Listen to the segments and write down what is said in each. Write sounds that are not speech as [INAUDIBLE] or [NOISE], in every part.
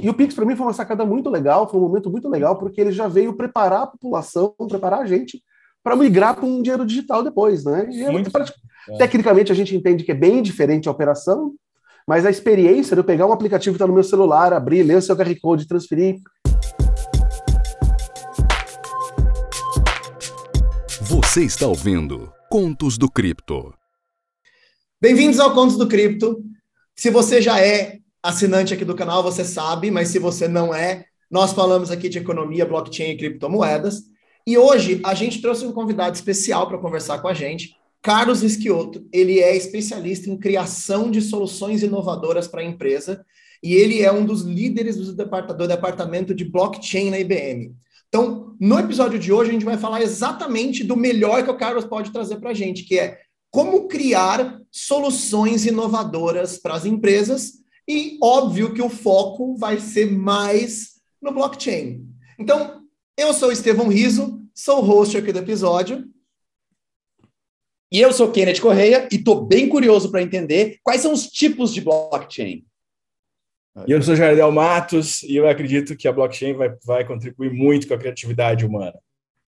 e o Pix para mim foi uma sacada muito legal, foi um momento muito legal, porque ele já veio preparar a população, preparar a gente para migrar para um dinheiro digital depois, né? E é muito é. Tecnicamente a gente entende que é bem diferente a operação, mas a experiência de eu pegar um aplicativo que está no meu celular, abrir, ler o seu QR Code, transferir. Você está ouvindo Contos do Cripto. Bem-vindos ao Contos do Cripto. Se você já é assinante aqui do canal, você sabe, mas se você não é, nós falamos aqui de economia, blockchain e criptomoedas. E hoje a gente trouxe um convidado especial para conversar com a gente, Carlos Esquioto. Ele é especialista em criação de soluções inovadoras para a empresa e ele é um dos líderes do, departamento de blockchain na IBM. Então, no episódio de hoje, a gente vai falar exatamente do melhor que o Carlos pode trazer para a gente, que é como criar soluções inovadoras para as empresas e óbvio que o foco vai ser mais no blockchain. Então, eu sou Estevão Riso, sou o host aqui do episódio. E eu sou Kenneth Correia e estou bem curioso para entender quais são os tipos de blockchain. E eu sou Jardel Matos e eu acredito que a blockchain vai, vai contribuir muito com a criatividade humana.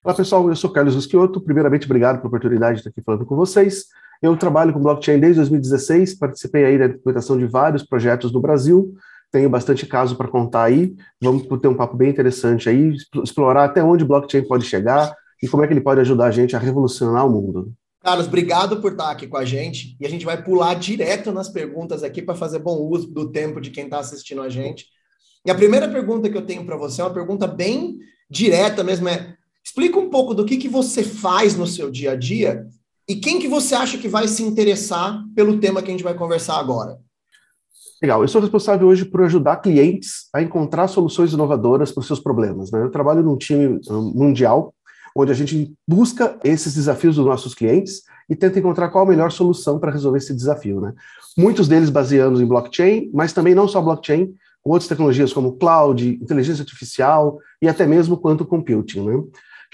Olá, pessoal. Eu sou Carlos Esquioto. Primeiramente, obrigado pela oportunidade de estar aqui falando com vocês. Eu trabalho com blockchain desde 2016, participei aí da implementação de vários projetos no Brasil, tenho bastante caso para contar aí, vamos ter um papo bem interessante aí, explorar até onde o blockchain pode chegar e como é que ele pode ajudar a gente a revolucionar o mundo. Carlos, obrigado por estar aqui com a gente e a gente vai pular direto nas perguntas aqui para fazer bom uso do tempo de quem está assistindo a gente. E a primeira pergunta que eu tenho para você é uma pergunta bem direta mesmo, é explica um pouco do que, que você faz no seu dia a dia e quem que você acha que vai se interessar pelo tema que a gente vai conversar agora? Legal, eu sou responsável hoje por ajudar clientes a encontrar soluções inovadoras para os seus problemas. Né? Eu trabalho num time mundial, onde a gente busca esses desafios dos nossos clientes e tenta encontrar qual a melhor solução para resolver esse desafio. Né? Muitos deles baseados em blockchain, mas também não só blockchain, outras tecnologias como cloud, inteligência artificial e até mesmo quanto computing. Né?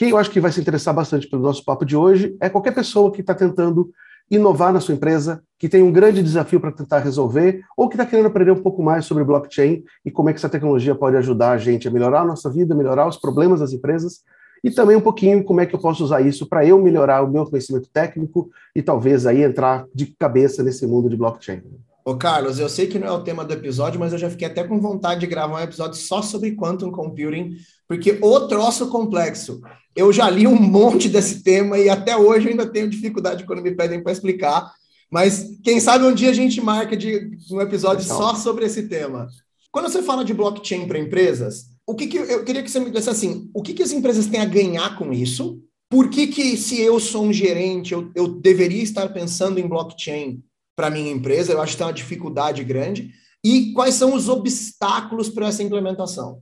Quem eu acho que vai se interessar bastante pelo nosso papo de hoje é qualquer pessoa que está tentando inovar na sua empresa, que tem um grande desafio para tentar resolver, ou que está querendo aprender um pouco mais sobre blockchain e como é que essa tecnologia pode ajudar a gente a melhorar a nossa vida, melhorar os problemas das empresas, e também um pouquinho como é que eu posso usar isso para eu melhorar o meu conhecimento técnico e talvez aí entrar de cabeça nesse mundo de blockchain. Ô Carlos, eu sei que não é o tema do episódio, mas eu já fiquei até com vontade de gravar um episódio só sobre quantum computing, porque o troço complexo. Eu já li um monte desse tema e até hoje eu ainda tenho dificuldade quando me pedem para explicar. Mas quem sabe um dia a gente marca de um episódio então. só sobre esse tema. Quando você fala de blockchain para empresas, o que, que eu queria que você me dissesse assim: o que, que as empresas têm a ganhar com isso? Por que, que se eu sou um gerente, eu, eu deveria estar pensando em blockchain para minha empresa? Eu acho que tem uma dificuldade grande. E quais são os obstáculos para essa implementação?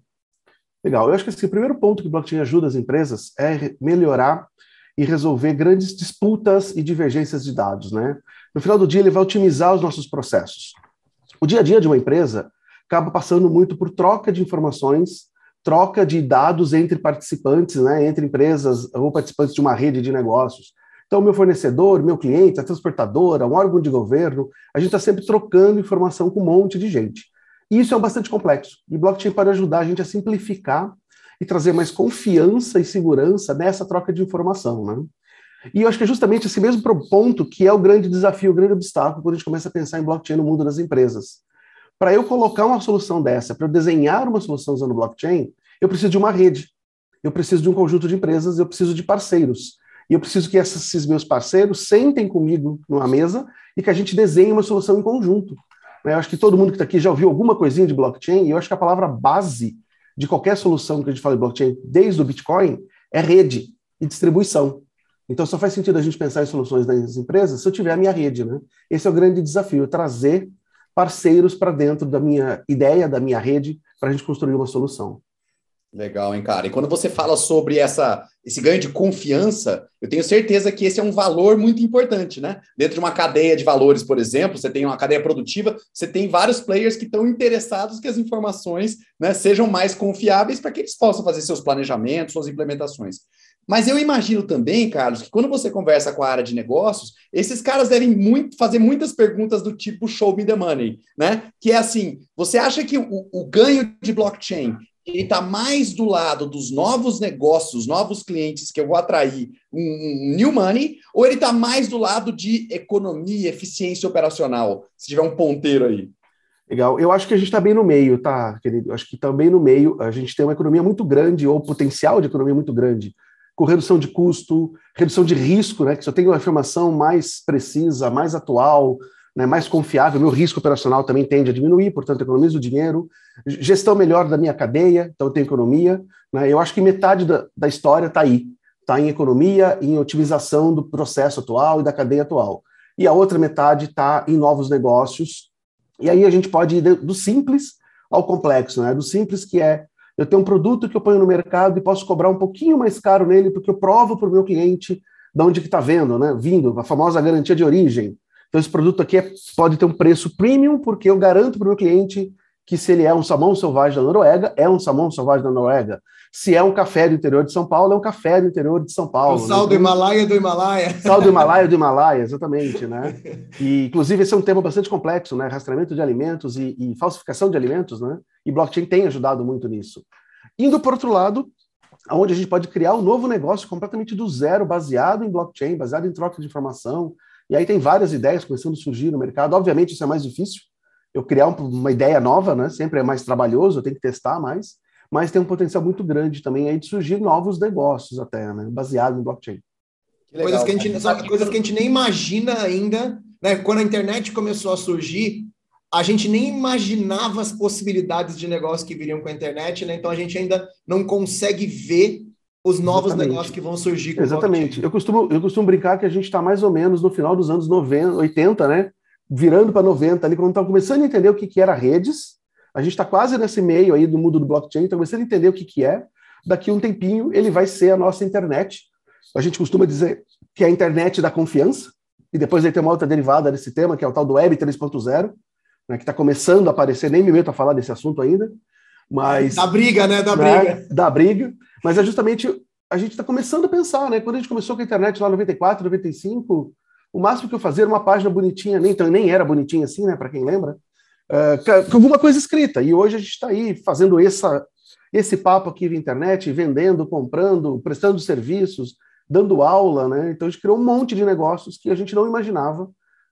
Legal. Eu acho que assim, o primeiro ponto que o blockchain ajuda as empresas é melhorar e resolver grandes disputas e divergências de dados, né? No final do dia, ele vai otimizar os nossos processos. O dia a dia de uma empresa acaba passando muito por troca de informações, troca de dados entre participantes, né, entre empresas ou participantes de uma rede de negócios. Então, meu fornecedor, meu cliente, a transportadora, um órgão de governo, a gente está sempre trocando informação com um monte de gente. E isso é bastante complexo. E blockchain pode ajudar a gente a simplificar e trazer mais confiança e segurança nessa troca de informação, né? E eu acho que é justamente esse mesmo ponto que é o grande desafio, o grande obstáculo quando a gente começa a pensar em blockchain no mundo das empresas. Para eu colocar uma solução dessa, para eu desenhar uma solução usando blockchain, eu preciso de uma rede, eu preciso de um conjunto de empresas, eu preciso de parceiros. E eu preciso que esses meus parceiros sentem comigo numa mesa e que a gente desenhe uma solução em conjunto. Eu acho que todo mundo que está aqui já ouviu alguma coisinha de blockchain, e eu acho que a palavra base de qualquer solução que a gente fala de blockchain, desde o Bitcoin, é rede e distribuição. Então só faz sentido a gente pensar em soluções das empresas se eu tiver a minha rede. Né? Esse é o grande desafio, trazer parceiros para dentro da minha ideia, da minha rede, para a gente construir uma solução. Legal, hein, cara? E quando você fala sobre essa, esse ganho de confiança, eu tenho certeza que esse é um valor muito importante, né? Dentro de uma cadeia de valores, por exemplo, você tem uma cadeia produtiva, você tem vários players que estão interessados que as informações né, sejam mais confiáveis para que eles possam fazer seus planejamentos, suas implementações. Mas eu imagino também, Carlos, que quando você conversa com a área de negócios, esses caras devem muito, fazer muitas perguntas do tipo show me the money, né? Que é assim, você acha que o, o ganho de blockchain ele está mais do lado dos novos negócios, novos clientes que eu vou atrair, um, um new money, ou ele está mais do lado de economia, eficiência operacional? Se tiver um ponteiro aí. Legal. Eu acho que a gente está bem no meio, tá, querido? Acho que também no meio. A gente tem uma economia muito grande, ou potencial de economia muito grande, com redução de custo, redução de risco, né? Que se eu tenho uma informação mais precisa, mais atual, né, mais confiável, meu risco operacional também tende a diminuir, portanto, economizo dinheiro. Gestão melhor da minha cadeia, então eu tenho economia. Né? Eu acho que metade da, da história está aí. Está em economia, em otimização do processo atual e da cadeia atual. E a outra metade está em novos negócios, e aí a gente pode ir do simples ao complexo, né? Do simples que é eu tenho um produto que eu ponho no mercado e posso cobrar um pouquinho mais caro nele porque eu provo para o meu cliente de onde que está vendo, né? Vindo, a famosa garantia de origem. Então esse produto aqui é, pode ter um preço premium porque eu garanto para o meu cliente que se ele é um salmão selvagem da Noruega, é um salmão selvagem da Noruega. Se é um café do interior de São Paulo, é um café do interior de São Paulo. O sal né? do Himalaia do Himalaia. Sal do Himalaia do Himalaia, exatamente, né? [LAUGHS] E, inclusive, esse é um tema bastante complexo, né? Rastreamento de alimentos e, e falsificação de alimentos, né? E blockchain tem ajudado muito nisso. Indo por outro lado, onde a gente pode criar um novo negócio completamente do zero, baseado em blockchain, baseado em troca de informação. E aí tem várias ideias começando a surgir no mercado. Obviamente, isso é mais difícil. Eu criar uma ideia nova, né? Sempre é mais trabalhoso, eu tenho que testar mais mas tem um potencial muito grande também aí de surgir novos negócios até, né, baseado em blockchain. Legal, coisas, que a gente, só, coisas que a gente nem imagina ainda, né? Quando a internet começou a surgir, a gente nem imaginava as possibilidades de negócio que viriam com a internet, né? Então a gente ainda não consegue ver os novos Exatamente. negócios que vão surgir. Com Exatamente. Eu costumo, eu costumo brincar que a gente está mais ou menos no final dos anos 90, 80, né? Virando para 90, ali, quando estava começando a entender o que, que era redes, a gente está quase nesse meio aí do mundo do blockchain, então começando a entender o que, que é. Daqui a um tempinho, ele vai ser a nossa internet. A gente costuma dizer que é a internet da confiança, e depois aí tem uma outra derivada desse tema, que é o tal do Web 3.0, né, que está começando a aparecer, nem me meto a falar desse assunto ainda, mas... Da briga, né? Da né, briga. Da briga. Mas é justamente, a gente está começando a pensar, né? Quando a gente começou com a internet lá em 94, 95, o máximo que eu fazia era uma página bonitinha, nem, então, nem era bonitinha assim, né? Para quem lembra, uh, com alguma coisa escrita. E hoje a gente está aí fazendo essa, esse papo aqui via internet, vendendo, comprando, prestando serviços, dando aula, né? Então a gente criou um monte de negócios que a gente não imaginava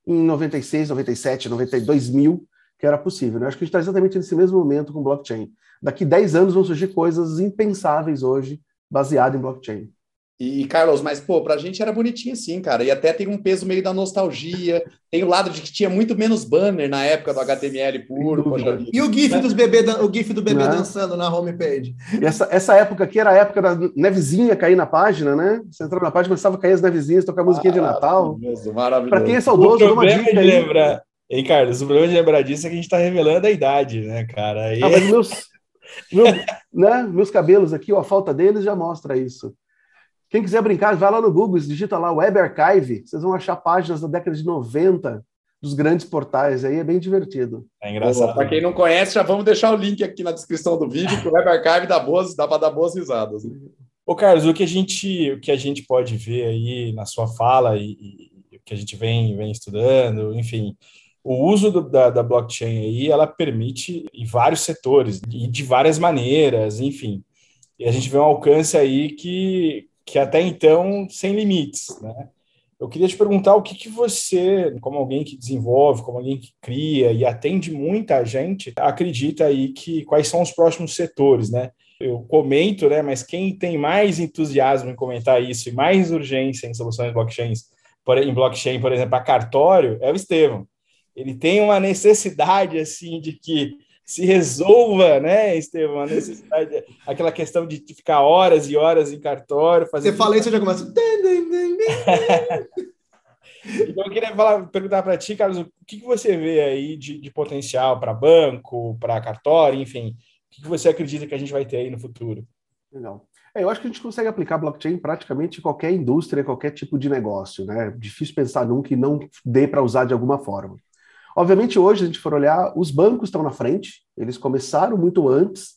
em 96, 97, 92 mil que era possível. Né? Acho que a gente está exatamente nesse mesmo momento com blockchain. Daqui 10 anos vão surgir coisas impensáveis hoje baseadas em blockchain. E, Carlos, mas, pô, pra gente era bonitinho assim, cara. E até tem um peso meio da nostalgia. Tem o lado de que tinha muito menos banner na época do HTML puro. E o GIF, dos bebê, o GIF do bebê né? dançando na homepage. E essa, essa época aqui era a época da nevezinha cair na página, né? Você entrava na página, começava a cair as nevezinhas, tocar musiquinha de Natal. Maravilhoso, maravilhoso. Pra quem é saudoso, o problema de lembrar, Ei, Carlos, o problema de lembrar disso é que a gente tá revelando a idade, né, cara? Aí... Ah, mas meus, meu, [LAUGHS] né, meus cabelos aqui, ó, a falta deles já mostra isso. Quem quiser brincar, vai lá no Google, digita lá Web Archive, vocês vão achar páginas da década de 90 dos grandes portais, aí é bem divertido. É engraçado. Para quem não conhece, já vamos deixar o link aqui na descrição do vídeo, que o Web Archive dá, boas, dá para dar boas risadas. Ô, Carlos, o que a gente, o que a gente pode ver aí na sua fala e, e o que a gente vem, vem estudando, enfim, o uso do, da, da blockchain aí, ela permite em vários setores e de várias maneiras, enfim. E a gente vê um alcance aí que, que até então sem limites, né? Eu queria te perguntar o que, que você, como alguém que desenvolve, como alguém que cria e atende muita gente, acredita aí que quais são os próximos setores, né? Eu comento, né? Mas quem tem mais entusiasmo em comentar isso e mais urgência em soluções blockchains, em blockchain, por exemplo, a cartório, é o Estevam. Ele tem uma necessidade assim de que se resolva, né, Estevão, a necessidade, aquela questão de ficar horas e horas em cartório. Fazer você fala isso, eu já começo. [LAUGHS] então, eu queria falar, perguntar para ti, Carlos, o que, que você vê aí de, de potencial para banco, para cartório, enfim, o que, que você acredita que a gente vai ter aí no futuro? Legal. É, eu acho que a gente consegue aplicar blockchain em praticamente qualquer indústria, qualquer tipo de negócio, né? Difícil pensar num que não dê para usar de alguma forma. Obviamente, hoje, se a gente for olhar, os bancos estão na frente, eles começaram muito antes.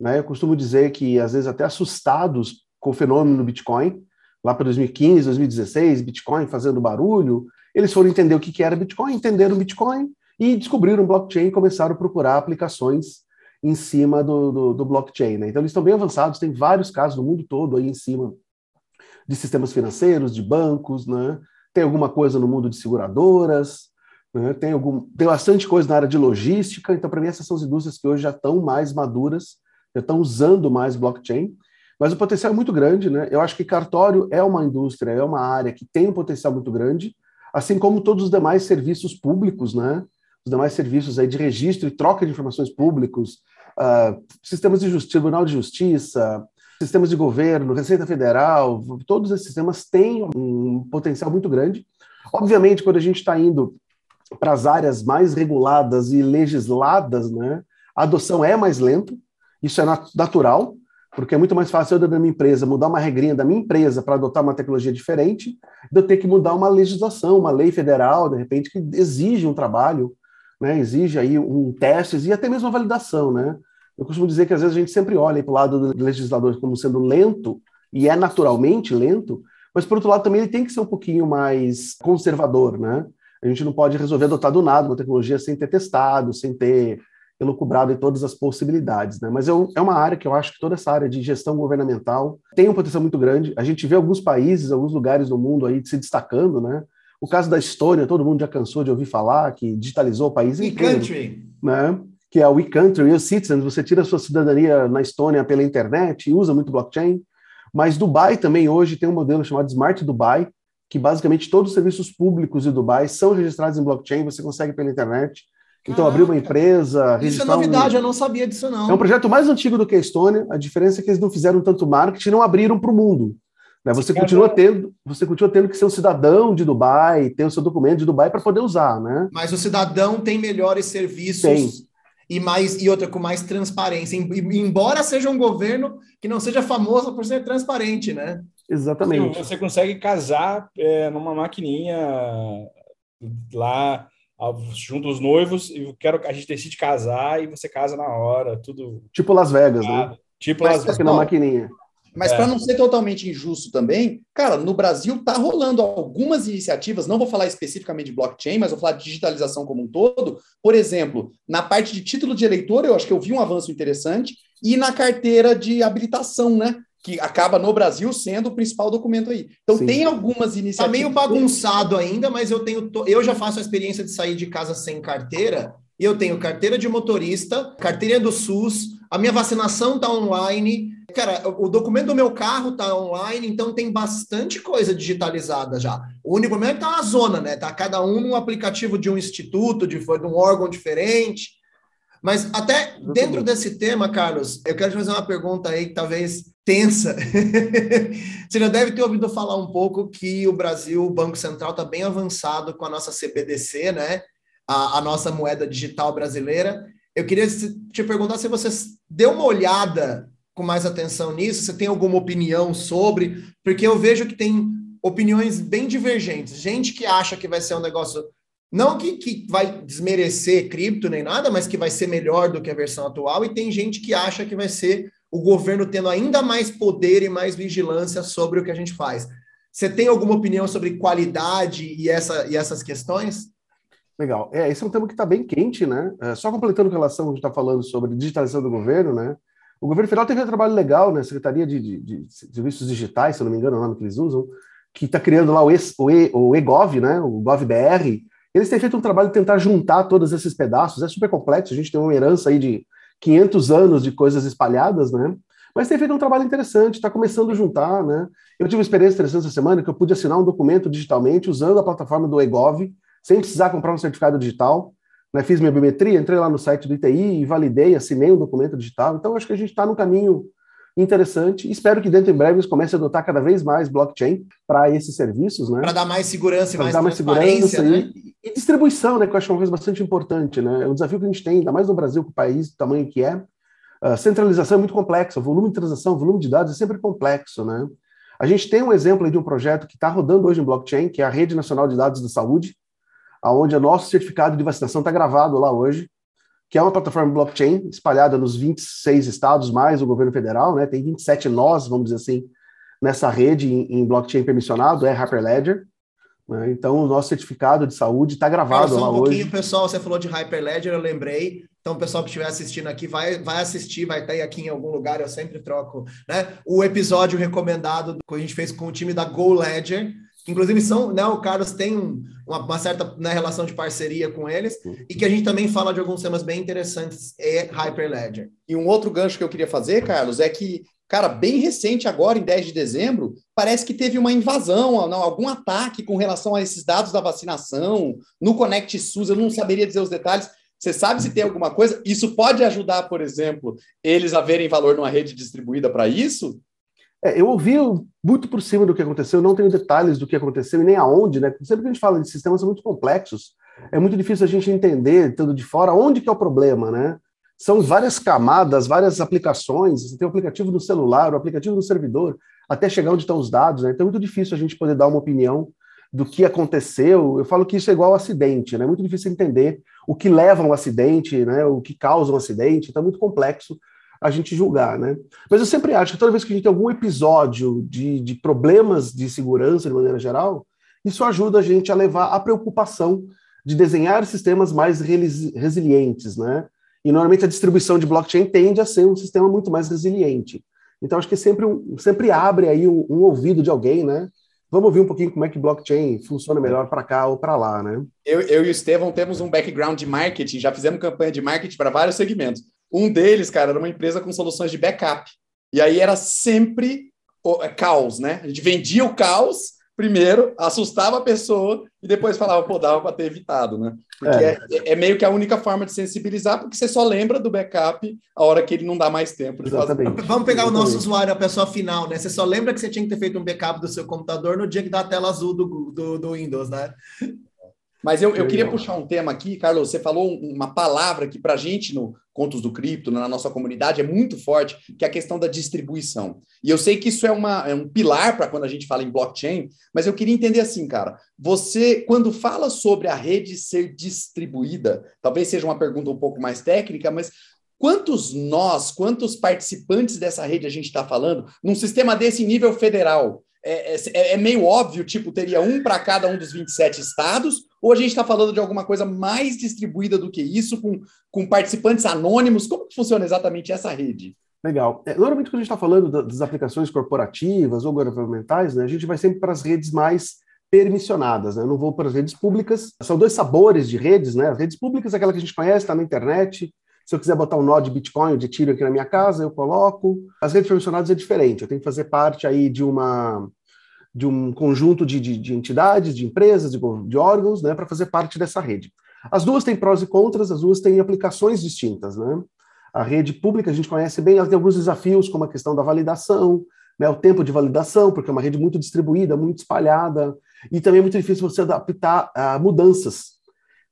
Né? Eu costumo dizer que, às vezes, até assustados com o fenômeno do Bitcoin, lá para 2015, 2016, Bitcoin fazendo barulho, eles foram entender o que, que era Bitcoin, entenderam Bitcoin e descobriram blockchain e começaram a procurar aplicações em cima do, do, do blockchain. Né? Então, eles estão bem avançados, tem vários casos no mundo todo aí em cima de sistemas financeiros, de bancos, né? tem alguma coisa no mundo de seguradoras, né? tem, algum, tem bastante coisa na área de logística. Então, para mim, essas são as indústrias que hoje já estão mais maduras, já estão usando mais blockchain. Mas o potencial é muito grande, né? Eu acho que cartório é uma indústria, é uma área que tem um potencial muito grande, assim como todos os demais serviços públicos, né? Os demais serviços aí de registro e troca de informações públicos, uh, sistemas de justiça, Tribunal de Justiça, sistemas de governo, Receita Federal, todos esses sistemas têm um potencial muito grande. Obviamente, quando a gente está indo para as áreas mais reguladas e legisladas, né, a adoção é mais lenta, isso é natural, porque é muito mais fácil eu, da minha empresa, mudar uma regrinha da minha empresa para adotar uma tecnologia diferente, de eu ter que mudar uma legislação, uma lei federal, de repente, que exige um trabalho, né, exige aí um teste e até mesmo uma validação, né? Eu costumo dizer que às vezes a gente sempre olha para o lado do legislador como sendo lento, e é naturalmente lento, mas por outro lado também ele tem que ser um pouquinho mais conservador, né? A gente não pode resolver adotar do nada uma tecnologia sem ter testado, sem ter elucubrado em todas as possibilidades, né? Mas eu, é uma área que eu acho que toda essa área de gestão governamental tem um potencial muito grande. A gente vê alguns países, alguns lugares no mundo aí se destacando, né? O caso da Estônia, todo mundo já cansou de ouvir falar, que digitalizou o país inteiro. country. Né? Que é o e-country, e-citizens, você tira a sua cidadania na Estônia pela internet e usa muito blockchain. Mas Dubai também hoje tem um modelo chamado Smart Dubai, que basicamente todos os serviços públicos de Dubai são registrados em blockchain, você consegue pela internet. Então, abrir uma empresa. Isso é novidade, um... eu não sabia disso, não. É um projeto mais antigo do que a Estônia. A diferença é que eles não fizeram tanto marketing não abriram para o mundo. Né? Você, continua tendo, você continua tendo que ser um cidadão de Dubai, ter o seu documento de Dubai para poder usar, né? Mas o cidadão tem melhores serviços. Tem. E, mais, e outra, com mais transparência. Embora seja um governo que não seja famoso por ser transparente, né? Exatamente. Você consegue casar é, numa maquininha lá junto os noivos e quero a gente decide casar e você casa na hora, tudo. Tipo Las Vegas, né? Tipo Mas, Las Vegas. na maquininha. Mas é. para não ser totalmente injusto também, cara, no Brasil tá rolando algumas iniciativas, não vou falar especificamente de blockchain, mas vou falar de digitalização como um todo. Por exemplo, na parte de título de eleitor, eu acho que eu vi um avanço interessante, e na carteira de habilitação, né? Que acaba no Brasil sendo o principal documento aí. Então Sim. tem algumas iniciativas. Tá meio bagunçado ainda, mas eu tenho eu já faço a experiência de sair de casa sem carteira. E eu tenho carteira de motorista, carteirinha do SUS, a minha vacinação tá online. Cara, o documento do meu carro tá online, então tem bastante coisa digitalizada já. O único problema é que tá uma zona, né? Tá cada um num aplicativo de um instituto, de, de um órgão diferente. Mas até dentro desse tema, Carlos, eu quero te fazer uma pergunta aí que talvez tensa. [LAUGHS] Você já deve ter ouvido falar um pouco que o Brasil, o Banco Central, está bem avançado com a nossa CBDC, né? A, a, nossa moeda digital brasileira. Eu queria te perguntar se você deu uma olhada com mais atenção nisso, você tem alguma opinião sobre, porque eu vejo que tem opiniões bem divergentes. Gente que acha que vai ser um negócio, não que, que vai desmerecer cripto nem nada, mas que vai ser melhor do que a versão atual, e tem gente que acha que vai ser o governo tendo ainda mais poder e mais vigilância sobre o que a gente faz. Você tem alguma opinião sobre qualidade e, essa, e essas questões? Legal. É, esse é um tema que está bem quente, né? É, só completando com relação ao que está falando sobre digitalização do governo, né? O governo federal teve um trabalho legal, né? Secretaria de, de, de Serviços Digitais, se eu não me engano, é o nome que eles usam, que está criando lá o, e, o, e, o EGOV, né? O GovBR. Eles têm feito um trabalho de tentar juntar todos esses pedaços. É super complexo. A gente tem uma herança aí de 500 anos de coisas espalhadas, né? Mas tem feito um trabalho interessante, está começando a juntar, né? Eu tive uma experiência interessante essa semana que eu pude assinar um documento digitalmente usando a plataforma do eGov, sem precisar comprar um certificado digital. Né? Fiz minha biometria, entrei lá no site do ITI e validei, assinei um documento digital. Então, acho que a gente está no caminho interessante. Espero que dentro em breve eles comecem a adotar cada vez mais blockchain para esses serviços, né? Para dar mais segurança e mais dar mais segurança né? e, e, distribuição, né? Que eu acho uma coisa bastante importante, né? É um desafio que a gente tem, ainda mais no Brasil, com o país do tamanho que é. A centralização é muito complexa, o volume de transação, o volume de dados é sempre complexo, né? A gente tem um exemplo de um projeto que está rodando hoje em blockchain, que é a Rede Nacional de Dados da Saúde, aonde o nosso certificado de vacinação está gravado lá hoje que é uma plataforma blockchain espalhada nos 26 estados, mais o governo federal, né? Tem 27 nós, vamos dizer assim, nessa rede em, em blockchain permissionado é Hyperledger. Né? Então, o nosso certificado de saúde está gravado lá um pouquinho, hoje. pessoal, você falou de Hyperledger, eu lembrei. Então, o pessoal que estiver assistindo aqui vai, vai assistir, vai estar aqui em algum lugar, eu sempre troco, né? O episódio recomendado que a gente fez com o time da Go Ledger, inclusive são, né, o Carlos tem um, uma, uma, certa né, relação de parceria com eles, e que a gente também fala de alguns temas bem interessantes e Hyperledger. E um outro gancho que eu queria fazer, Carlos, é que, cara, bem recente agora, em 10 de dezembro, parece que teve uma invasão, algum ataque com relação a esses dados da vacinação, no Connect SUS, eu não saberia dizer os detalhes, você sabe se tem alguma coisa? Isso pode ajudar, por exemplo, eles a verem valor numa rede distribuída para isso? É, eu ouvi muito por cima do que aconteceu, não tenho detalhes do que aconteceu e nem aonde, né? Sempre que a gente fala de sistemas muito complexos, é muito difícil a gente entender, tudo de fora, onde que é o problema, né? São várias camadas, várias aplicações, você tem o aplicativo no celular, o aplicativo no servidor, até chegar onde estão os dados, né? Então é muito difícil a gente poder dar uma opinião do que aconteceu. Eu falo que isso é igual ao acidente, né? É muito difícil entender o que leva um acidente, né? O que causa um acidente, então é muito complexo a gente julgar, né? Mas eu sempre acho que toda vez que a gente tem algum episódio de, de problemas de segurança de maneira geral, isso ajuda a gente a levar a preocupação de desenhar sistemas mais resilientes, né? E normalmente a distribuição de blockchain tende a ser um sistema muito mais resiliente. Então acho que sempre, sempre abre aí um, um ouvido de alguém, né? Vamos ouvir um pouquinho como é que blockchain funciona melhor para cá ou para lá, né? Eu, eu e o Estevão temos um background de marketing, já fizemos campanha de marketing para vários segmentos. Um deles, cara, era uma empresa com soluções de backup. E aí era sempre o, é, caos, né? A gente vendia o caos primeiro, assustava a pessoa e depois falava, pô, dava para ter evitado, né? Porque é. É, é. meio que a única forma de sensibilizar, porque você só lembra do backup a hora que ele não dá mais tempo de Exatamente. fazer. Vamos pegar Exatamente. o nosso usuário, a pessoa final, né? Você só lembra que você tinha que ter feito um backup do seu computador no dia que dá a tela azul do, do, do Windows, né? Mas eu, eu queria puxar um tema aqui, Carlos. Você falou uma palavra que, para gente, no Contos do Cripto, na nossa comunidade, é muito forte, que é a questão da distribuição. E eu sei que isso é, uma, é um pilar para quando a gente fala em blockchain, mas eu queria entender assim, cara. Você, quando fala sobre a rede ser distribuída, talvez seja uma pergunta um pouco mais técnica, mas quantos nós, quantos participantes dessa rede a gente está falando, num sistema desse nível federal? É, é, é, meio óbvio, tipo, teria um para cada um dos 27 estados, ou a gente está falando de alguma coisa mais distribuída do que isso, com, com participantes anônimos? Como que funciona exatamente essa rede? Legal. É, normalmente, quando a gente está falando das aplicações corporativas ou governamentais, né, a gente vai sempre para as redes mais permissionadas, né? Eu não vou para as redes públicas. São dois sabores de redes, né? As redes públicas é aquela que a gente conhece, está na internet, se eu quiser botar um nó de Bitcoin de tiro aqui na minha casa, eu coloco. As redes permissionadas é diferente. Eu tenho que fazer parte aí de uma de um conjunto de, de, de entidades, de empresas, de, de órgãos, né, para fazer parte dessa rede. As duas têm prós e contras, as duas têm aplicações distintas, né? A rede pública a gente conhece bem, ela tem alguns desafios, como a questão da validação, né, o tempo de validação, porque é uma rede muito distribuída, muito espalhada, e também é muito difícil você adaptar a mudanças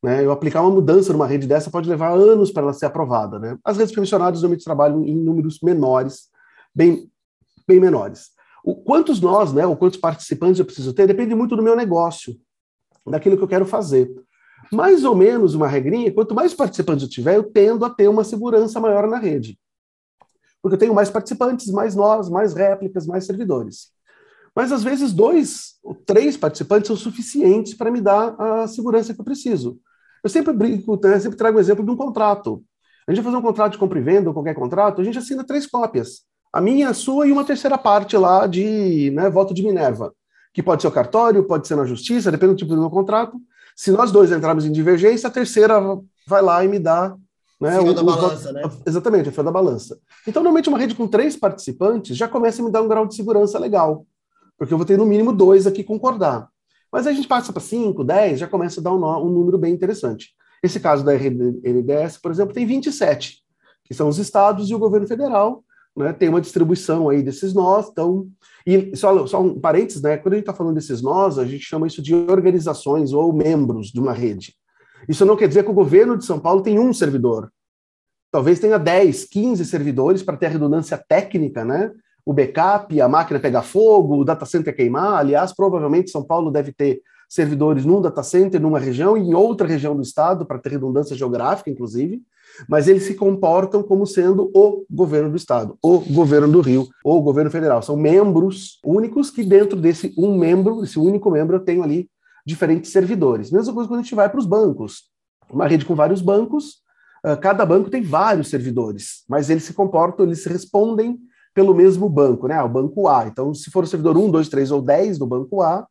né? Eu aplicar uma mudança numa rede dessa pode levar anos para ela ser aprovada. Né? As redes permissionadas normalmente trabalham em números menores, bem, bem menores. O, quantos nós, né, ou quantos participantes eu preciso ter, depende muito do meu negócio, daquilo que eu quero fazer. Mais ou menos uma regrinha, quanto mais participantes eu tiver, eu tendo a ter uma segurança maior na rede. Porque eu tenho mais participantes, mais nós, mais réplicas, mais servidores. Mas às vezes dois ou três participantes são suficientes para me dar a segurança que eu preciso. Eu sempre brinco, né, sempre trago o exemplo de um contrato. A gente vai fazer um contrato de compra e venda ou qualquer contrato, a gente assina três cópias. A minha, a sua e uma terceira parte lá de né, voto de Minerva, que pode ser o cartório, pode ser na justiça, depende do tipo do meu contrato. Se nós dois entrarmos em divergência, a terceira vai lá e me dá né, o, da balança, né? Exatamente, a fio da balança. Então, normalmente, uma rede com três participantes já começa a me dar um grau de segurança legal, porque eu vou ter no mínimo dois aqui concordar. Mas aí a gente passa para 5, 10, já começa a dar um, um, número bem interessante. Esse caso da RNDS, por exemplo, tem 27, que são os estados e o governo federal, né, tem uma distribuição aí desses nós, então, e só, só um parênteses, né, quando a gente está falando desses nós, a gente chama isso de organizações ou membros de uma rede. Isso não quer dizer que o governo de São Paulo tem um servidor. Talvez tenha 10, 15 servidores para ter redundância técnica, né? o backup, a máquina pegar fogo, o data center queimar. Aliás, provavelmente São Paulo deve ter servidores num data center, numa região, e em outra região do estado, para ter redundância geográfica, inclusive, mas eles se comportam como sendo o governo do estado, o governo do Rio, o governo federal. São membros únicos que dentro desse um membro, esse único membro, eu tenho ali diferentes servidores. Mesma coisa quando a gente vai para os bancos. Uma rede com vários bancos, ah, cada banco tem vários servidores, mas eles se comportam, eles respondem pelo mesmo banco, né? Ah, o banco A. Então, se for o servidor 1, 2, 3 ou 10 do banco A,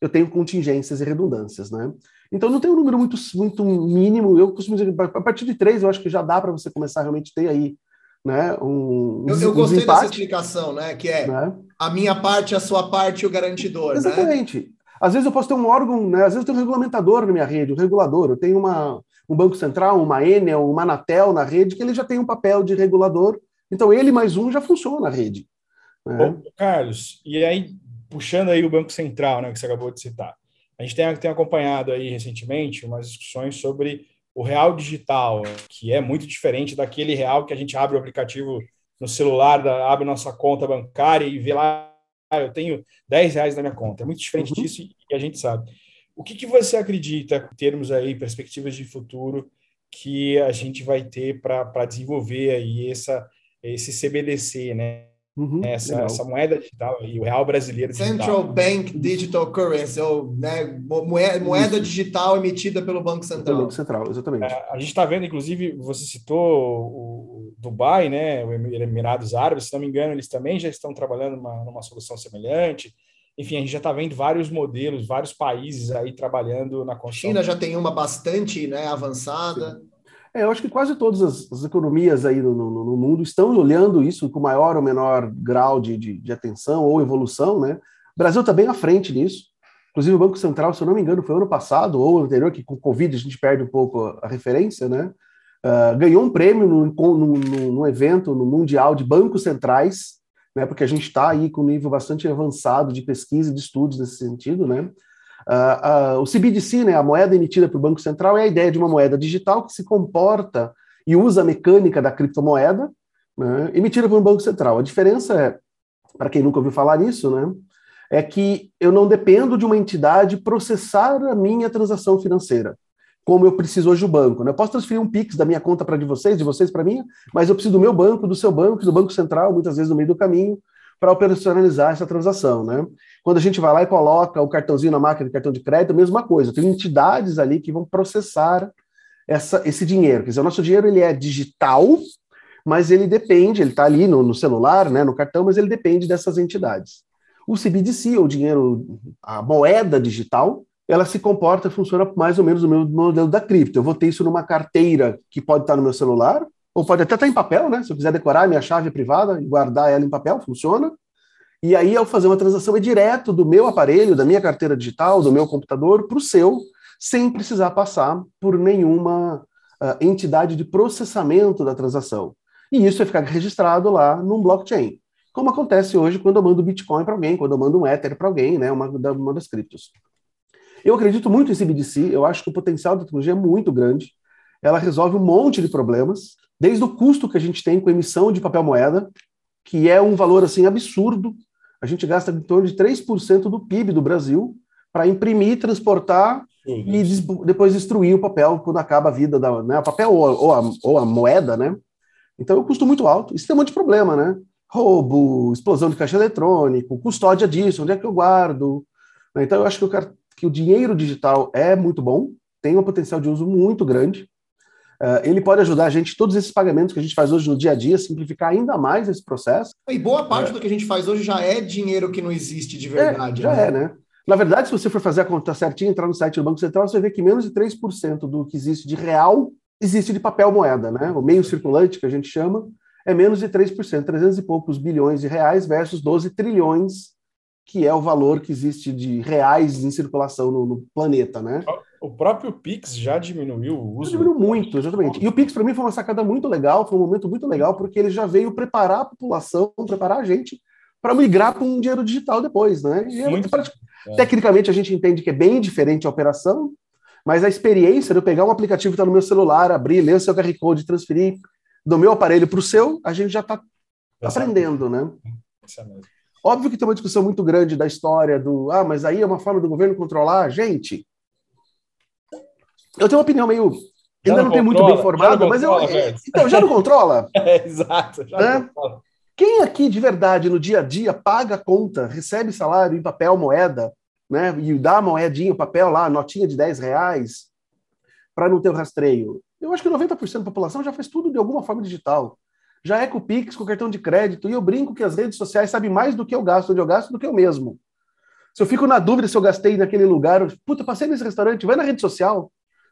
eu tenho contingências e redundâncias, né? Então não tem um número muito, muito mínimo. Eu costumo dizer a partir de três eu acho que já dá para você começar a realmente ter aí né, um. Eu, eu gostei dessa explicação, né? Que é né? a minha parte, a sua parte e o garantidor. Né? Exatamente. Né? Às vezes eu posso ter um órgão, né? Às vezes eu tenho um regulamentador na minha rede, um regulador. Eu tenho uma, um Banco Central, uma Enel, uma Anatel na rede, que ele já tem um papel de regulador. Então ele mais um já funciona na rede. Né? Carlos, e aí, puxando aí o Banco Central, né, que você acabou de citar. A gente tem, tem acompanhado aí recentemente umas discussões sobre o real digital, que é muito diferente daquele real que a gente abre o aplicativo no celular, abre nossa conta bancária e vê lá, ah, eu tenho 10 reais na minha conta. É muito diferente uhum. disso e a gente sabe. O que, que você acredita, em termos aí, perspectivas de futuro, que a gente vai ter para desenvolver aí essa, esse CBDC, né? Uhum, essa, essa, moeda digital e o real brasileiro digital. Central Bank Digital Currency, ou né, moeda, moeda digital emitida pelo Banco Central. Banco Central, exatamente. É, a gente está vendo, inclusive, você citou o Dubai, né, o Emirados Árabes, se não me engano, eles também já estão trabalhando numa, numa solução semelhante. Enfim, a gente já está vendo vários modelos, vários países aí trabalhando na construção. China já tem uma bastante né, avançada. Sim. É, eu acho que quase todas as, as economias aí no, no, no, mundo estão olhando isso com maior ou menor grau de, de, de atenção ou evolução, né? O Brasil está bem à frente nisso. Inclusive, o Banco Central, se eu não me engano, foi ano passado ou anterior, que com o Covid a gente perde um pouco a, referência, né? Uh, ganhou um prêmio no, no, evento no Mundial de Bancos Centrais, né? Porque a gente está aí com um nível bastante avançado de pesquisa e de estudos nesse sentido, né? Uh, uh, o CBDC, né, a moeda emitida pelo Banco Central, é a ideia de uma moeda digital que se comporta e usa a mecânica da criptomoeda, né, emitida um Banco Central. A diferença é, para quem nunca ouviu falar nisso, né, é que eu não dependo de uma entidade processar a minha transação financeira, como eu preciso hoje do banco. Né? Eu posso transferir um Pix da minha conta para de vocês, de vocês para mim, mas eu preciso do meu banco, do seu banco, do Banco Central, muitas vezes no meio do caminho, para operacionalizar essa transação, né? Quando a gente vai lá e coloca o cartãozinho na máquina de cartão de crédito, mesma coisa. Tem entidades ali que vão processar essa, esse dinheiro. Quer dizer, o nosso dinheiro ele é digital, mas ele depende, ele está ali no, no, celular, né, no cartão, mas ele depende dessas entidades. O CBDC, o dinheiro, a moeda digital, ela se comporta, funciona mais ou menos no mesmo modelo da cripto. Eu vou ter isso numa carteira que pode estar no meu celular, ou pode até estar em papel, né? Se eu quiser decorar minha chave privada e guardar ela em papel, funciona. E aí, ao fazer uma transação, é direto do meu aparelho, da minha carteira digital, do meu computador, para o seu, sem precisar passar por nenhuma uh, entidade de processamento da transação. E isso vai ficar registrado lá num blockchain, como acontece hoje quando eu mando Bitcoin para alguém, quando eu mando um Ether para alguém, né, uma, uma das criptos. Eu acredito muito em CBDC, eu acho que o potencial da tecnologia é muito grande, ela resolve um monte de problemas, desde o custo que a gente tem com emissão de papel moeda, que é um valor assim absurdo. A gente gasta em torno de 3% do PIB do Brasil para imprimir, transportar Sim. e depois destruir o papel quando acaba a vida da, né, o papel ou, ou, a, ou a moeda, né? Então é um custo muito alto. Isso tem um monte de problema, né? Roubo, explosão de caixa eletrônico, custódia disso, onde é que eu guardo? Então eu acho que, quero, que o dinheiro digital é muito bom, tem um potencial de uso muito grande. Uh, ele pode ajudar a gente, todos esses pagamentos que a gente faz hoje no dia a dia, simplificar ainda mais esse processo. E boa parte é. do que a gente faz hoje já é dinheiro que não existe de verdade. É, já né? é, né? Na verdade, se você for fazer a conta certinha, entrar no site do Banco Central, você ver que menos de 3% do que existe de real existe de papel moeda, né? O meio circulante, que a gente chama, é menos de 3%, 300 e poucos bilhões de reais versus 12 trilhões, que é o valor que existe de reais em circulação no, no planeta, né? O próprio Pix já diminuiu o uso. Diminuiu muito, exatamente. E o Pix, para mim, foi uma sacada muito legal, foi um momento muito legal, porque ele já veio preparar a população, preparar a gente para migrar para um dinheiro digital depois, né? E é muito... é. Tecnicamente, a gente entende que é bem diferente a operação, mas a experiência de eu pegar um aplicativo que está no meu celular, abrir, ler o seu QR Code, transferir do meu aparelho para o seu, a gente já está aprendendo, né? Óbvio que tem uma discussão muito grande da história do, ah, mas aí é uma forma do governo controlar. Gente, eu tenho uma opinião meio. Já ainda não não tenho muito bem formada, mas eu. velho. Então, já não controla? [LAUGHS] É, exato. já Né? controla. Quem aqui de verdade, no dia a dia, paga a conta, recebe salário em papel, moeda, né? E dá a moedinha, papel lá, notinha de 10 reais, para não ter o rastreio? Eu acho que 90% da população já faz tudo de alguma forma digital. Já é com o Pix, com o cartão de crédito, e eu brinco que as redes sociais sabem mais do que eu gasto, onde eu gasto, do que eu mesmo. Se eu fico na dúvida se eu gastei naquele lugar, puta, passei nesse restaurante, vai na rede social,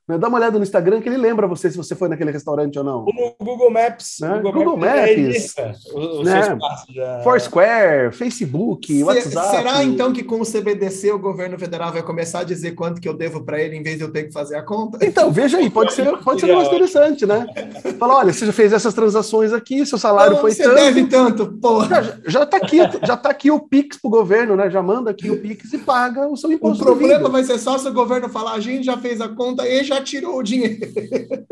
né? dá uma olhada no Instagram que ele lembra você se você foi naquele restaurante ou não. Como o Google Maps. Né? O Google já Maps, registra o, o né? já. Foursquare, Facebook, Se- WhatsApp. será então que com o CBDC o governo federal vai começar a dizer quanto que eu devo para ele em vez de eu ter que fazer a conta? Então, veja aí, pode ser, pode ser um negócio interessante, né? Fala, olha, você já fez essas transações aqui, seu salário Não, foi você tanto. deve tanto, porra. Já, já tá aqui, já tá aqui o Pix pro governo, né? Já manda aqui o Pix e paga o seu O imposto. problema devido. vai ser só se o governo falar, a gente já fez a conta e já tirou o dinheiro. [LAUGHS]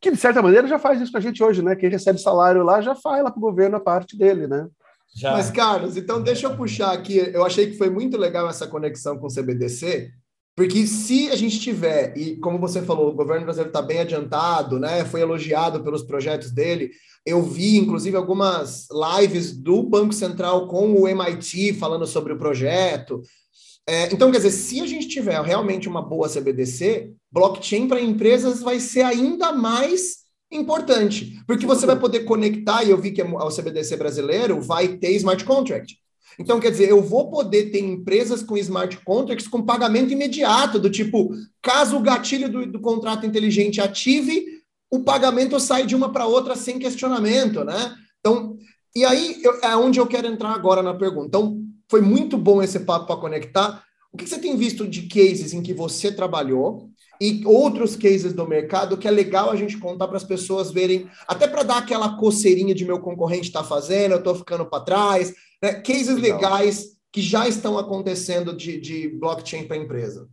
Que, de certa maneira, já faz isso com a gente hoje, né? Quem recebe salário lá já faz lá pro governo a parte dele, né? já. Mas, Carlos, então deixa eu puxar aqui. Eu achei que foi muito legal essa conexão com o CBDC, porque se a gente tiver, e como você falou, o governo brasileiro está bem adiantado, né? Foi elogiado pelos projetos dele. Eu vi, inclusive, algumas lives do Banco Central com o MIT falando sobre o projeto. É, então, quer dizer, se a gente tiver realmente uma boa CBDC, blockchain para empresas vai ser ainda mais importante, porque você vai poder conectar, e eu vi que o CBDC brasileiro vai ter smart contract. Então, quer dizer, eu vou poder ter empresas com smart contracts com pagamento imediato, do tipo, caso o gatilho do, do contrato inteligente ative, o pagamento sai de uma para outra sem questionamento, né? Então, e aí eu- é onde eu quero entrar agora na pergunta. Então, foi muito bom esse papo para conectar. O que você tem visto de cases em que você trabalhou e outros cases do mercado que é legal a gente contar para as pessoas verem, até para dar aquela coceirinha de meu concorrente está fazendo, eu estou ficando para trás, né? Cases Legal. legais que já estão acontecendo de, de blockchain para empresa.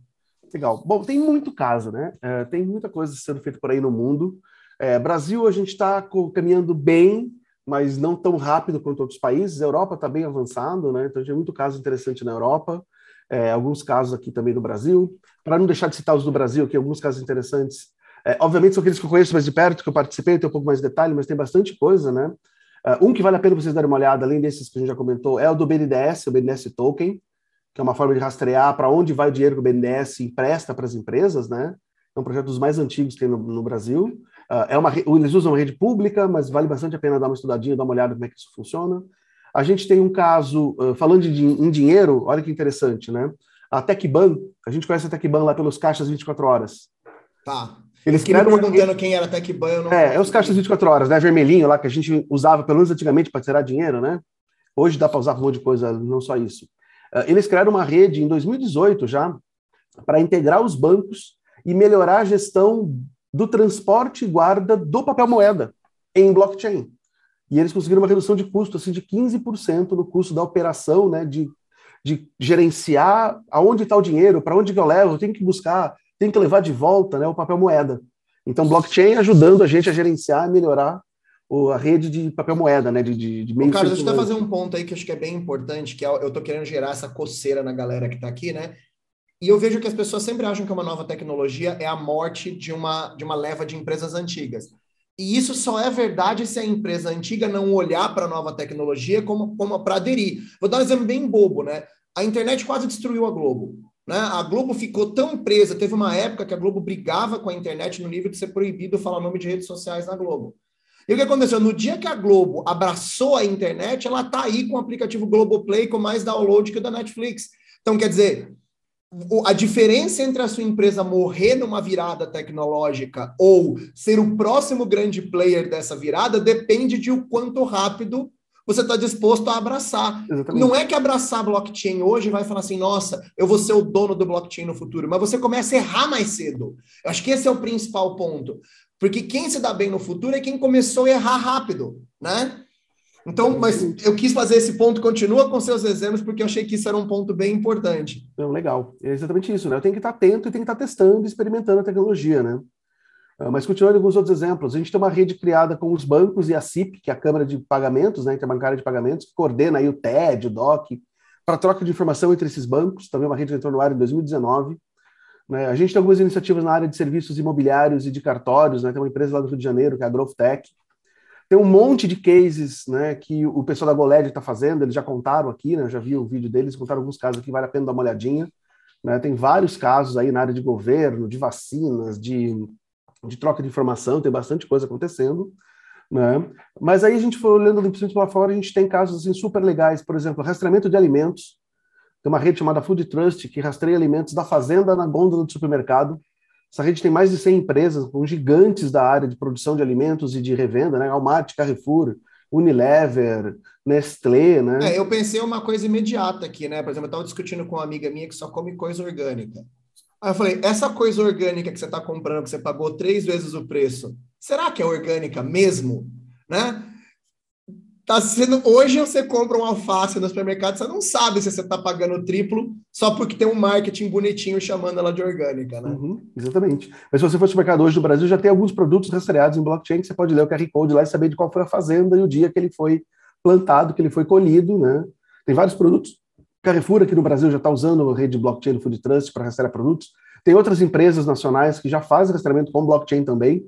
Legal. Bom, tem muito caso, né? É, tem muita coisa sendo feita por aí no mundo. É, Brasil, a gente está caminhando bem, mas não tão rápido quanto outros países. A Europa está bem avançado, né? Então, tem muito caso interessante na Europa. É, alguns casos aqui também no Brasil. Para não deixar de citar os do Brasil, aqui alguns casos interessantes. É, obviamente, são aqueles que eu conheço mais de perto, que eu participei, tem um pouco mais de detalhe, mas tem bastante coisa, né? É, um que vale a pena vocês darem uma olhada, além desses que a gente já comentou, é o do BNDES, o BNDES Token, que é uma forma de rastrear para onde vai o dinheiro que o BNDES empresta para as empresas, né? É um projeto dos mais antigos que tem no, no Brasil. Uh, é uma, eles usam rede pública, mas vale bastante a pena dar uma estudadinha, dar uma olhada como é que isso funciona. A gente tem um caso, uh, falando de, em dinheiro, olha que interessante, né? A Tecban, a gente conhece a Tecban lá pelos caixas 24 horas. Tá. Eles me criaram uma- perguntando quem era TechBan, eu não... é, é os caixas 24 horas, né? Vermelhinho lá, que a gente usava, pelo menos antigamente, para tirar dinheiro, né? Hoje dá para usar um monte de coisa, não só isso. Uh, eles criaram uma rede em 2018 já, para integrar os bancos e melhorar a gestão do transporte e guarda do papel moeda em blockchain. E eles conseguiram uma redução de custo assim, de 15% no custo da operação, né? De, de gerenciar aonde está o dinheiro, para onde que eu levo, eu tenho que buscar, tenho que levar de volta né, o papel moeda. Então, blockchain ajudando a gente a gerenciar e melhorar a rede de papel moeda, né? De, de, de meio Carlos, deixa eu fazer um ponto aí que acho que é bem importante, que é, eu tô querendo gerar essa coceira na galera que tá aqui, né? E eu vejo que as pessoas sempre acham que uma nova tecnologia é a morte de uma, de uma leva de empresas antigas. E isso só é verdade se a empresa antiga não olhar para a nova tecnologia como, como para aderir. Vou dar um exemplo bem bobo, né? A internet quase destruiu a Globo. Né? A Globo ficou tão presa, teve uma época que a Globo brigava com a internet no nível de ser proibido falar nome de redes sociais na Globo. E o que aconteceu? No dia que a Globo abraçou a internet, ela tá aí com o aplicativo Globoplay com mais download que o da Netflix. Então, quer dizer, a diferença entre a sua empresa morrer numa virada tecnológica ou ser o próximo grande player dessa virada depende de o quanto rápido você está disposto a abraçar. Exatamente. Não é que abraçar blockchain hoje vai falar assim, nossa, eu vou ser o dono do blockchain no futuro, mas você começa a errar mais cedo. Eu acho que esse é o principal ponto. Porque quem se dá bem no futuro é quem começou a errar rápido, né? Então, mas eu quis fazer esse ponto, continua com seus exemplos, porque eu achei que isso era um ponto bem importante. Não, legal. É exatamente isso, né? Eu tenho que estar atento e tenho que estar testando, experimentando a tecnologia, né? Uh, mas continuando alguns outros exemplos, a gente tem uma rede criada com os bancos e a CIP, que é a Câmara de Pagamentos, né, Interbancária de Pagamentos, que coordena aí o TED, o DOC, para troca de informação entre esses bancos, também uma rede que entrou no ar em 2019. Né? A gente tem algumas iniciativas na área de serviços imobiliários e de cartórios, né? tem uma empresa lá do Rio de Janeiro, que é a GrowthTech, tem um monte de cases né, que o pessoal da Goled está fazendo, eles já contaram aqui, né, já vi o vídeo deles, contaram alguns casos aqui, vale a pena dar uma olhadinha. Né, tem vários casos aí na área de governo, de vacinas, de, de troca de informação, tem bastante coisa acontecendo. Né? Mas aí a gente foi olhando principalmente lá fora, a gente tem casos assim, super legais, por exemplo, rastreamento de alimentos. Tem uma rede chamada Food Trust que rastreia alimentos da fazenda na gôndola do supermercado. Essa rede tem mais de 100 empresas, com gigantes da área de produção de alimentos e de revenda, né? Walmart, Carrefour, Unilever, Nestlé, né? É, eu pensei uma coisa imediata aqui, né? Por exemplo, eu estava discutindo com uma amiga minha que só come coisa orgânica. Aí eu falei, essa coisa orgânica que você está comprando, que você pagou três vezes o preço, será que é orgânica mesmo? Né? Tá sendo, hoje você compra um alface no supermercado, você não sabe se você está pagando triplo só porque tem um marketing bonitinho chamando ela de orgânica, né? Uhum, exatamente. Mas se você for no supermercado hoje no Brasil, já tem alguns produtos rastreados em blockchain que você pode ler o QR Code lá e saber de qual foi a fazenda e o dia que ele foi plantado, que ele foi colhido, né? Tem vários produtos. Carrefour aqui no Brasil já está usando a rede blockchain do Food Trust para rastrear produtos. Tem outras empresas nacionais que já fazem rastreamento com blockchain também.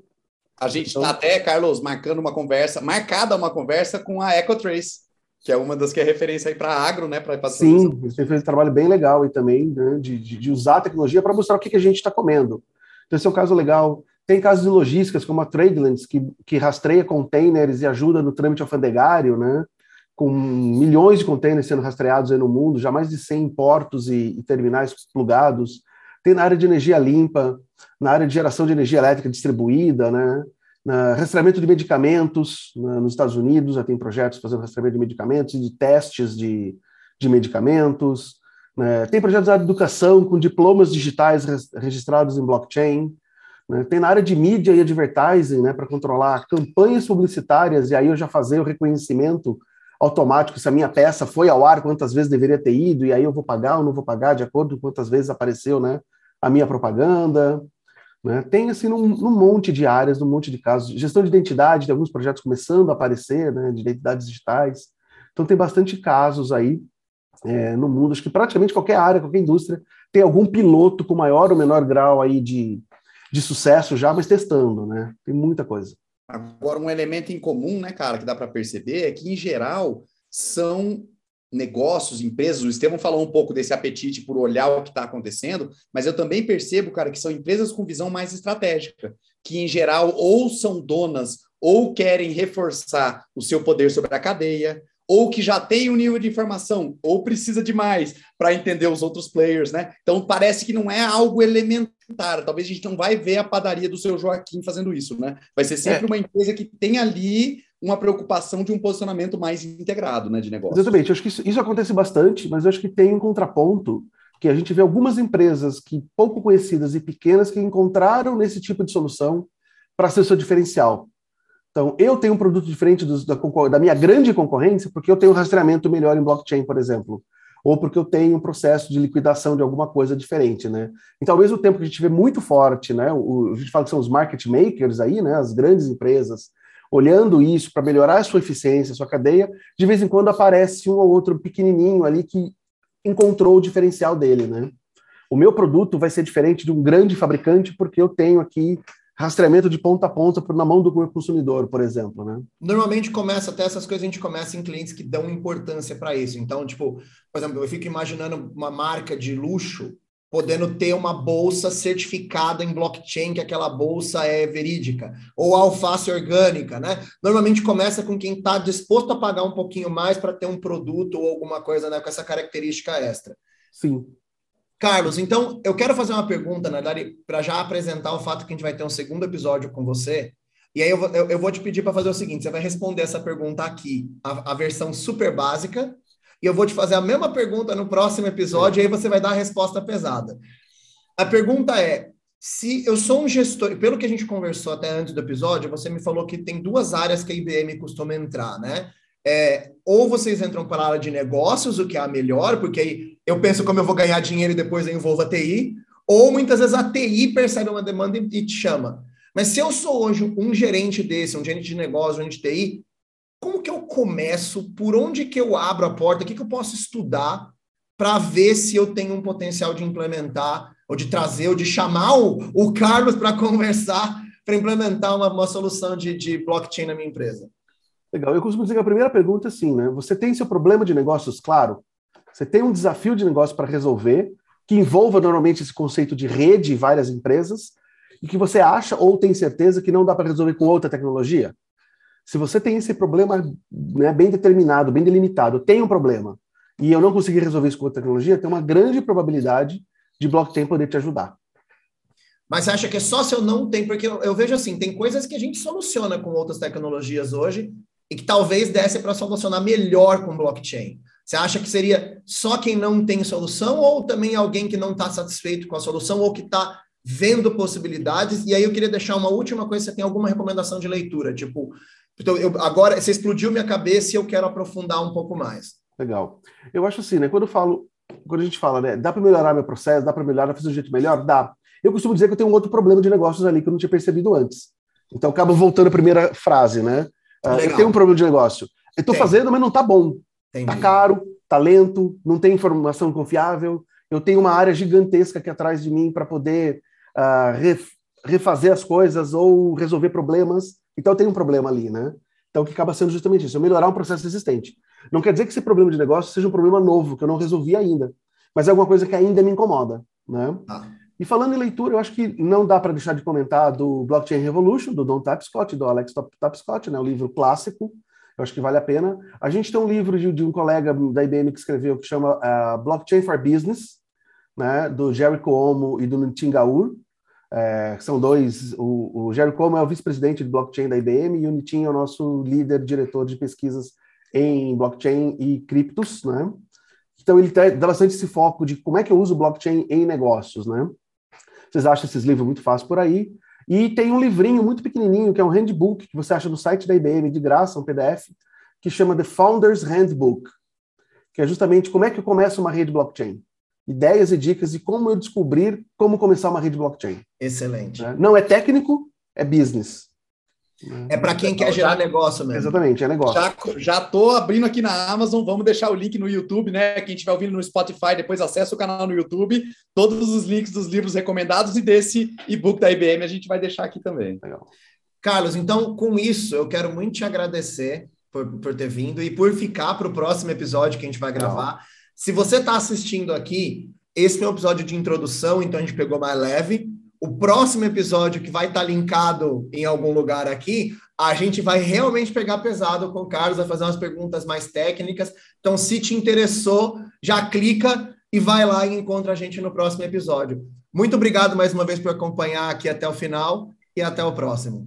A gente está então... até, Carlos, marcando uma conversa, marcada uma conversa com a EcoTrace, que é uma das que é referência aí para agro, né? Pra, Sim, você fez um trabalho bem legal aí também, né, de, de, de usar a tecnologia para mostrar o que, que a gente está comendo. Então, esse é um caso legal. Tem casos de logísticas, como a Tradelands, que, que rastreia containers e ajuda no trâmite alfandegário, né? Com milhões de containers sendo rastreados no mundo, já mais de 100 portos e, e terminais plugados. Tem na área de energia limpa, na área de geração de energia elétrica distribuída, né? Na rastreamento de medicamentos, né? nos Estados Unidos já tem projetos fazendo rastreamento de medicamentos e de testes de, de medicamentos. Né? Tem projetos na educação com diplomas digitais registrados em blockchain. Né? Tem na área de mídia e advertising, né? para controlar campanhas publicitárias, e aí eu já fazer o reconhecimento automático se a minha peça foi ao ar, quantas vezes deveria ter ido, e aí eu vou pagar ou não vou pagar, de acordo com quantas vezes apareceu né, a minha propaganda. Né? Tem, assim, num, num, monte de áreas, num monte de casos. Gestão de identidade, tem alguns projetos começando a aparecer, né, de identidades digitais. Então, tem bastante casos aí é, no mundo. Acho que praticamente qualquer área, qualquer indústria, tem algum piloto com maior ou menor grau aí de, de sucesso já, mas testando, né? Tem muita coisa. Agora, um elemento em comum, né, cara, que dá para perceber é que, em geral, são negócios, empresas, o Estevam falou um pouco desse apetite por olhar o que está acontecendo, mas eu também percebo, cara, que são empresas com visão mais estratégica, que em geral ou são donas ou querem reforçar o seu poder sobre a cadeia, ou que já tem um nível de informação, ou precisa de mais para entender os outros players, né? Então parece que não é algo elementar. Talvez a gente não vai ver a padaria do seu Joaquim fazendo isso, né? Vai ser sempre é. uma empresa que tem ali uma preocupação de um posicionamento mais integrado né, de negócio. Exatamente, eu acho que isso, isso acontece bastante, mas eu acho que tem um contraponto que a gente vê algumas empresas que pouco conhecidas e pequenas que encontraram nesse tipo de solução para ser o seu diferencial. Então, eu tenho um produto diferente dos, da, da, minha grande concorrência porque eu tenho um rastreamento melhor em blockchain, por exemplo, ou porque eu tenho um processo de liquidação de alguma coisa diferente, né? Então, ao mesmo tempo que a gente vê muito forte, né? O, a gente fala que são os market makers aí, né? As grandes empresas olhando isso para melhorar a sua eficiência, a sua cadeia, de vez em quando aparece um ou outro pequenininho ali que encontrou o diferencial dele, né? O meu produto vai ser diferente de um grande fabricante porque eu tenho aqui rastreamento de ponta a ponta na mão do consumidor, por exemplo, né? Normalmente começa até essas coisas a gente começa em clientes que dão importância para isso. Então, tipo, por exemplo, eu fico imaginando uma marca de luxo podendo ter uma bolsa certificada em blockchain, que aquela bolsa é verídica, ou alface orgânica, né? Normalmente começa com quem está disposto a pagar um pouquinho mais para ter um produto ou alguma coisa né, com essa característica extra. Sim. Carlos, então eu quero fazer uma pergunta, né, para já apresentar o fato que a gente vai ter um segundo episódio com você. E aí eu vou, eu, eu vou te pedir para fazer o seguinte: você vai responder essa pergunta aqui, a, a versão super básica, e eu vou te fazer a mesma pergunta no próximo episódio, aí você vai dar a resposta pesada. A pergunta é: se eu sou um gestor, pelo que a gente conversou até antes do episódio, você me falou que tem duas áreas que a IBM costuma entrar, né? É, ou vocês entram para a área de negócios, o que é a melhor, porque aí eu penso como eu vou ganhar dinheiro e depois eu envolvo a TI, ou muitas vezes a TI percebe uma demanda e te chama. Mas se eu sou hoje um gerente desse, um gerente de negócio, um gerente de TI, como que eu começo? Por onde que eu abro a porta? O que, que eu posso estudar para ver se eu tenho um potencial de implementar, ou de trazer, ou de chamar o, o Carlos para [LAUGHS] conversar, para implementar uma, uma solução de, de blockchain na minha empresa? Legal. Eu costumo dizer que a primeira pergunta é assim, né? Você tem seu problema de negócios claro? Você tem um desafio de negócio para resolver, que envolva normalmente esse conceito de rede e várias empresas, e que você acha ou tem certeza que não dá para resolver com outra tecnologia? Se você tem esse problema né, bem determinado, bem delimitado, tem um problema, e eu não consegui resolver isso com outra tecnologia, tem uma grande probabilidade de blockchain poder te ajudar. Mas você acha que é só se eu não tenho? Porque eu, eu, vejo assim, tem coisas que a gente soluciona com outras tecnologias hoje e que talvez desse para solucionar melhor com blockchain. Você acha que seria só quem não tem solução ou também alguém que não está satisfeito com a solução ou que está vendo possibilidades? E aí eu queria deixar uma última coisa, você tem alguma recomendação de leitura? Tipo, então, eu, agora você explodiu minha cabeça e eu quero aprofundar um pouco mais. Legal. Eu acho assim, né? Quando eu falo, quando a gente fala, né? Dá para melhorar meu processo, dá para melhorar, fazer um jeito melhor? Dá. Eu costumo dizer que eu tenho um outro problema de negócios ali que eu não tinha percebido antes. Então, acabo voltando à primeira frase, né? Uh, eu tenho um problema de negócio. Eu estou fazendo, mas não está bom. Está caro, está lento, não tem informação confiável. Eu tenho uma área gigantesca aqui atrás de mim para poder uh, refazer as coisas ou resolver problemas. Então, tem um problema ali, né? Então, o que acaba sendo justamente isso, eu melhorar um processo existente. Não quer dizer que esse problema de negócio seja um problema novo, que eu não resolvi ainda, mas é alguma coisa que ainda me incomoda, né? Ah. E falando em leitura, eu acho que não dá para deixar de comentar do Blockchain Revolution, do Don Tapscott, do Alex Tapscott, né, o livro clássico, eu acho que vale a pena. A gente tem um livro de, de um colega da IBM que escreveu, que chama uh, Blockchain for Business, né, do Jerry Cuomo e do Nitin Gaur, é, são dois, o, o Jerry Cuomo é o vice-presidente de blockchain da IBM e o Nitin é o nosso líder, diretor de pesquisas em blockchain e criptos, né? Então ele dá bastante esse foco de como é que eu uso blockchain em negócios, né? Vocês acham esses livros muito fáceis por aí. E tem um livrinho muito pequenininho, que é um handbook, que você acha no site da IBM, de graça, um PDF, que chama The Founder's Handbook, que é justamente como é que eu começo uma rede blockchain. Ideias e dicas de como eu descobrir como começar uma rede blockchain. Excelente. Né? Não é técnico, é business. É para quem quer gerar negócio mesmo. Exatamente, é negócio. Já, já tô abrindo aqui na Amazon, vamos deixar o link no YouTube, né? Quem estiver ouvindo no Spotify, depois acessa o canal no YouTube. Todos os links dos livros recomendados e desse e-book da IBM a gente vai deixar aqui também. Legal. Carlos, então com isso eu quero muito te agradecer por, por ter vindo e por ficar para o próximo episódio que a gente vai gravar. Legal. Se você está assistindo aqui, esse é um episódio de introdução, então a gente pegou mais leve o próximo episódio, que vai estar tá linkado em algum lugar aqui, a gente vai realmente pegar pesado com o Carlos, vai fazer umas perguntas mais técnicas. Então, se te interessou, já clica e vai lá e encontra a gente no próximo episódio. Muito obrigado mais uma vez por acompanhar aqui até o final e até o próximo.